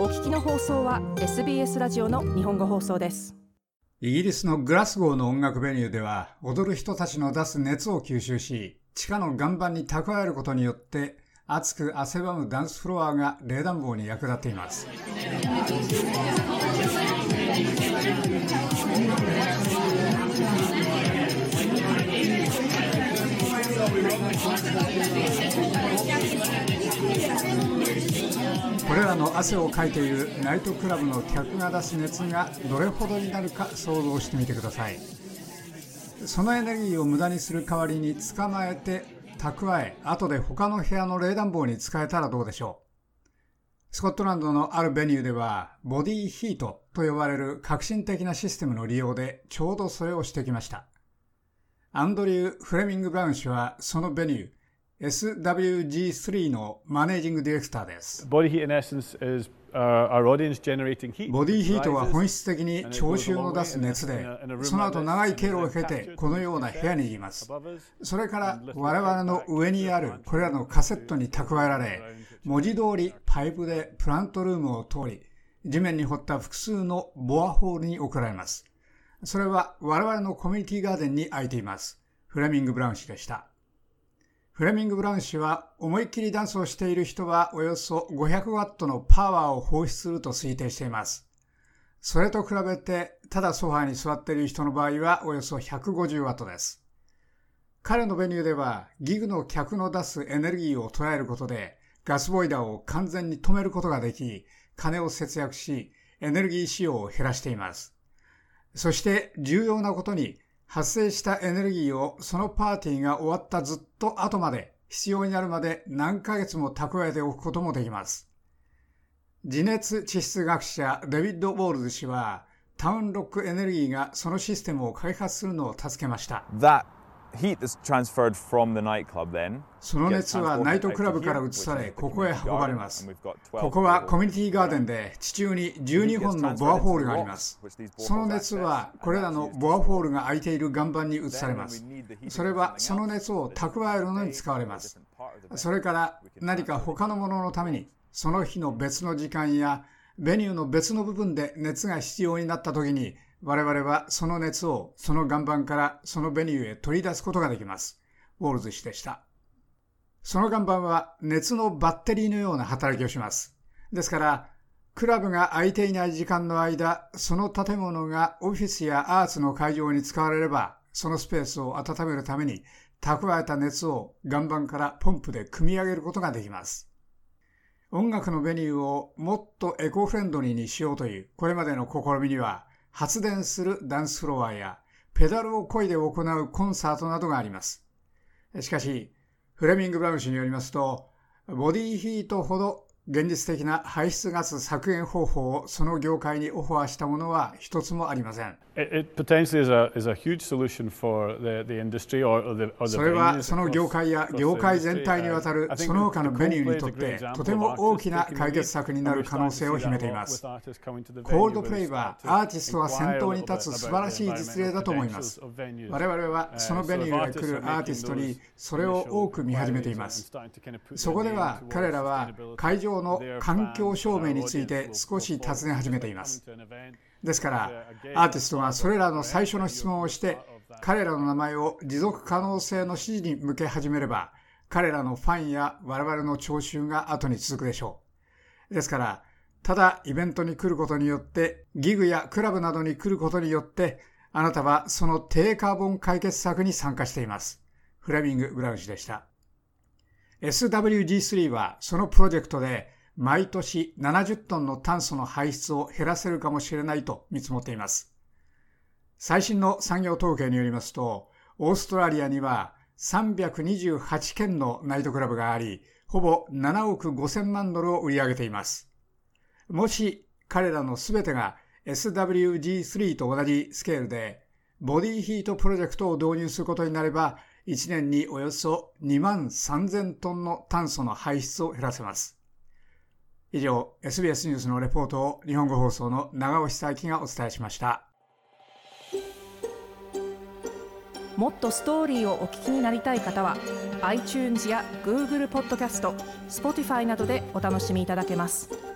お聞きの放送は SBS ラジオの日本語放送です。イギリスのグラスゴーの音楽ベニューでは踊る人たちの出す熱を吸収し地下の岩盤に蓄えることによって熱く汗ばむダンスフロアが冷暖房に役立っています。の汗をかいているナイトクラブの客が出す熱がどれほどになるか想像してみてください。そのエネルギーを無駄にする代わりに捕まえて蓄え後で他の部屋の冷暖房に使えたらどうでしょう。スコットランドのあるベニューではボディヒートと呼ばれる革新的なシステムの利用でちょうどそれをしてきました。アンドリュー・フレミング・ブラウン氏はそのベニュー SWG3 のマネージングディレクターです。ボディヒートは本質的に聴衆の出す熱で、その後長い経路を経てこのような部屋にいます。それから我々の上にあるこれらのカセットに蓄えられ、文字通りパイプでプラントルームを通り、地面に掘った複数のボアホールに送られます。それは我々のコミュニティガーデンに空いています。フレミング・ブラウン氏でした。フレミング・ブラウン氏は思いっきりダンスをしている人はおよそ500ワットのパワーを放出すると推定しています。それと比べて、ただソファーに座っている人の場合はおよそ150ワットです。彼のベニューではギグの客の出すエネルギーを捉えることでガスボイダーを完全に止めることができ、金を節約し、エネルギー使用を減らしています。そして重要なことに発生したエネルギーをそのパーティーが終わったずっと後まで必要になるまで何ヶ月も蓄えておくこともできます。地熱地質学者デビッド・ウォールズ氏はタウンロックエネルギーがそのシステムを開発するのを助けました。その熱はナイトクラブから移され、ここへ運ばれます。ここはコミュニティガーデンで地中に12本のボアホールがあります。その熱はこれらのボアホールが開いている岩盤に移されます。それはその熱を蓄えるのに使われます。それから何か他のもののために、その日の別の時間やベニューの別の部分で熱が必要になった時に我々はその熱をその岩盤からそのベニューへ取り出すことができます。ウォールズ氏でした。その岩盤は熱のバッテリーのような働きをします。ですから、クラブが空いていない時間の間、その建物がオフィスやアーツの会場に使われれば、そのスペースを温めるために蓄えた熱を岩盤からポンプで組み上げることができます。音楽のベニューをもっとエコフレンドリーにしようというこれまでの試みには、発電するダンスフロアやペダルを漕いで行うコンサートなどがあります。しかし、フレミング・ブラウン氏によりますと、ボディヒートほど現実的な排出ガス削減方法をその業界にオファーしたものは一つもありません。それはその業界や業界全体にわたるその他のベニューにとってとても大きな解決策になる可能性を秘めています。コールドプレイはアーティストが先頭に立つ素晴らしい実例だと思います。我々はそのベニューへ来るアーティストにそれを多く見始めています。そこでは彼らは会場の環境証明について少し尋ね始めています。ですから、アーティストがそれらの最初の質問をして、彼らの名前を持続可能性の支持に向け始めれば、彼らのファンや我々の聴衆が後に続くでしょう。ですから、ただイベントに来ることによって、ギグやクラブなどに来ることによって、あなたはその低カーボン解決策に参加しています。フレミング・ブラウン氏でした。SWG3 はそのプロジェクトで毎年70トンの炭素の排出を減らせるかもしれないと見積もっています。最新の産業統計によりますと、オーストラリアには328件のナイトクラブがあり、ほぼ7億5000万ドルを売り上げています。もし彼らのすべてが SWG3 と同じスケールでボディヒートプロジェクトを導入することになれば、1年におよそ2万3000トンの炭素の排出を減らせます。以上、SBS ニュースのレポートを日本語放送の長尾久明がお伝えしました。もっとストーリーをお聞きになりたい方は iTunes や Google ポッドキャスト Spotify などでお楽しみいただけます。